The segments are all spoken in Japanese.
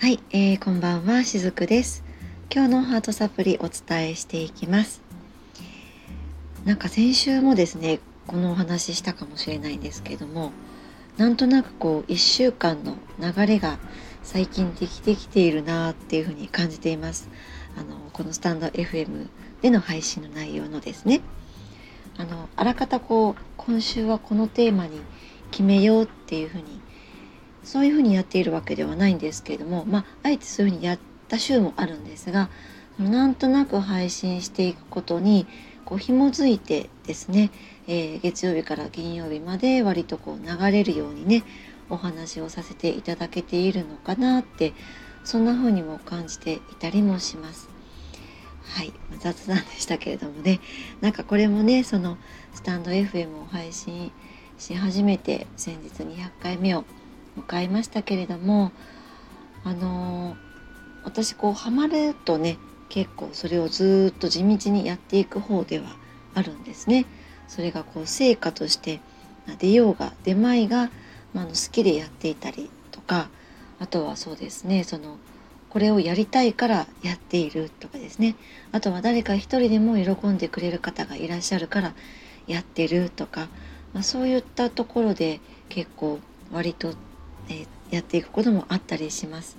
はい、えー、こんばんはしずくです。今日のハートサプリお伝えしていきます。なんか先週もですねこのお話ししたかもしれないんですけどもなんとなくこう1週間の流れが最近できてきているなっていうふうに感じています。あのこのスタンド FM での配信の内容のですね。あのあらかたこう今週はこのテーマに決めようっていうふうにそういうふうにやっているわけではないんですけれども、まあ、あえてそういうふうにやった週もあるんですがなんとなく配信していくことにこう紐づいてですね、えー、月曜日から金曜日まで割とこう流れるようにねお話をさせていただけているのかなってそんな風にも感じていたりもします。はい、雑談でしたけれどもねなんかこれもねそのスタンド FM を配信し始めて先日200回目を迎えましたけれどもあのー、私こうハマるとね結構それをずっと地道にやっていく方ではあるんですね。それがこう成果として出ようが出まいが、まあ、の好きでやっていたりとかあとはそうですねそのこれをやりたいからやっているとかですねあとは誰か一人でも喜んでくれる方がいらっしゃるからやってるとか、まあ、そういったところで結構割とえー、やっていくこともあったりします。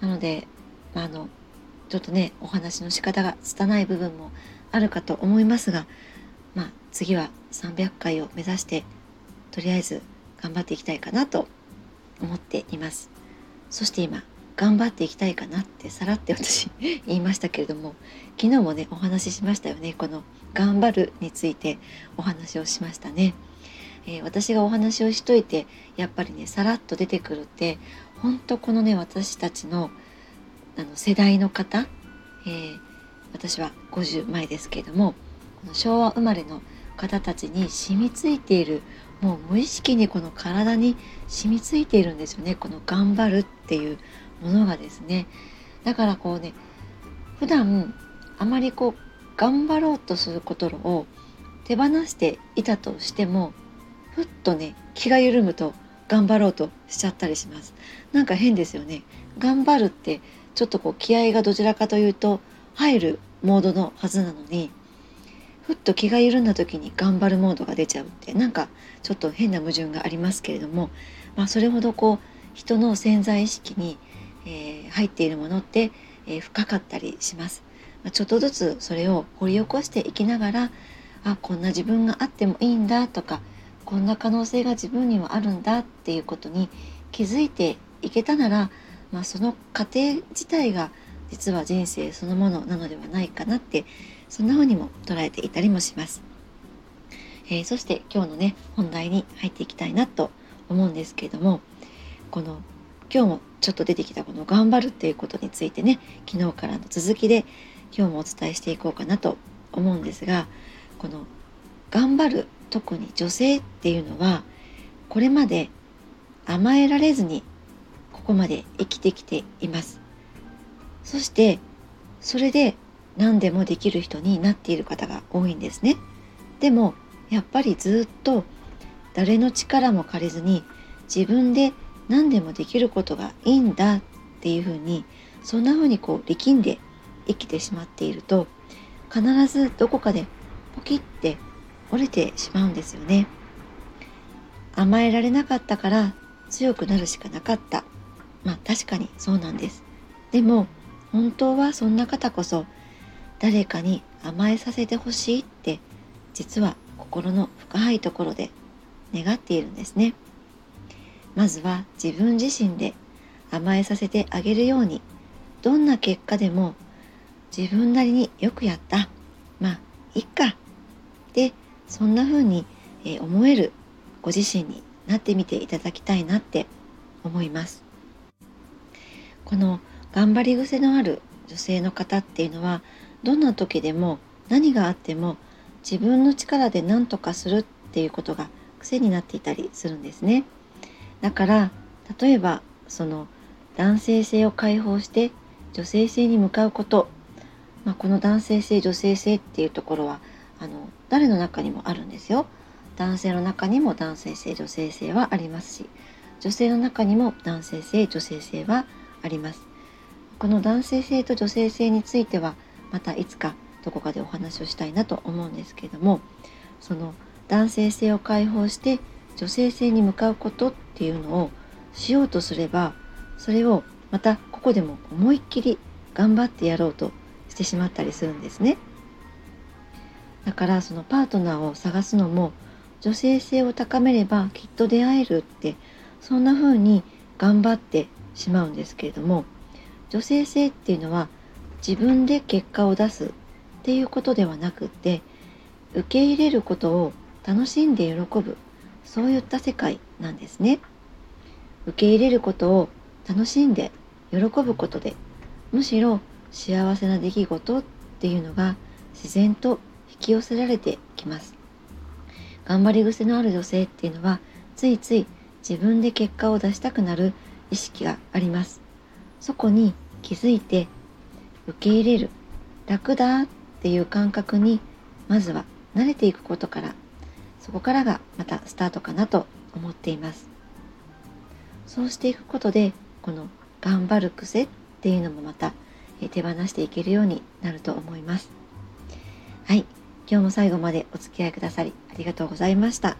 なので、まあ、あのちょっとねお話の仕方が拙い部分もあるかと思いますが、まあ、次は300回を目指してとりあえず頑張っていきたいかなと思っています。そして今頑張っていきたいかなってさらって 私言いましたけれども昨日もねお話ししましたよねこの「頑張る」についてお話をしましたね。えー、私がお話をしといてやっぱりねさらっと出てくるって本当このね私たちのあの世代の方、えー、私は50前ですけれどもこの昭和生まれの方たちに染みついているもう無意識にこの体に染みついているんですよねこの頑張るっていうものがですね。だからこうね普段あまりこう頑張ろうとすることを手放していたとしてもふっとね気が緩むと頑張ろうとしちゃったりしますなんか変ですよね頑張るってちょっとこう気合がどちらかというと入るモードのはずなのにふっと気が緩んだ時に頑張るモードが出ちゃうってなんかちょっと変な矛盾がありますけれども、まあ、それほどこう人の潜在意識に、えー、入っているものって、えー、深かったりします。まあ、ちょっとずつそれを掘り起こしていきながらあこんな自分があってもいいんだとかこんな可能性が自分にはあるんだっていうことに気づいていけたなら、まあ、その過程自体が実は人生そのものなのではないかなってそんな風にも捉えていたりもします。えー、そして今日のね本題に入っていきたいなと思うんですけれどもこの今日もちょっと出てきたこの「頑張る」っていうことについてね昨日からの続きで今日もお伝えしていこうかなと思うんですがこの「頑張る」特に女性っていうのはこれまで甘えられずにここまで生きてきています。そしてそれで何でもできる人になっている方が多いんですね。でもやっぱりずっと誰の力も借りずに自分で何でもできることがいいんだっていうふうにそんなふうにこう力んで生きてしまっていると必ずどこかでポキって折れてしまうんですよね。甘えられなかったから強くなるしかなかった。まあ確かにそうなんです。でも本当はそんな方こそ誰かに甘えさせてほしいって実は心の深いところで願っているんですね。まずは自分自身で甘えさせてあげるようにどんな結果でも自分なりによくやった。まあいっか。でそんな風に思えるご自身になってみていただきたいなって思います。この頑張り癖のある女性の方っていうのはどんな時でも何があっても自分の力で何とかするっていうことが癖になっていたりするんですね。だから例えばその男性性を解放して女性性に向かうこと、まあ、この男性性女性性っていうところはあの誰の中にもあるんですよ男性の中にも男性性女性性はありますし女性の中にも男性性女性性はありますこの男性性と女性性についてはまたいつかどこかでお話をしたいなと思うんですけれどもその男性性を解放して女性性に向かうことっていうのをしようとすればそれをまたここでも思いっきり頑張ってやろうとしてしまったりするんですね。だからそのパートナーを探すのも女性性を高めればきっと出会えるってそんな風に頑張ってしまうんですけれども女性性っていうのは自分で結果を出すっていうことではなくって受け入れることを楽しんで喜ぶそういった世界なんですね。受け入れることを楽しんで喜ぶことでむしろ幸せな出来事っていうのが自然と引き寄せられてきます。頑張り癖のある女性っていうのはついつい自分で結果を出したくなる意識があります。そこに気づいて受け入れる楽だっていう感覚にまずは慣れていくことからそこからがまたスタートかなと思っています。そうしていくことでこの頑張る癖っていうのもまた手放していけるようになると思います。はい。今日も最後までお付き合いくださりありがとうございました。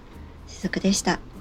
しずくでした。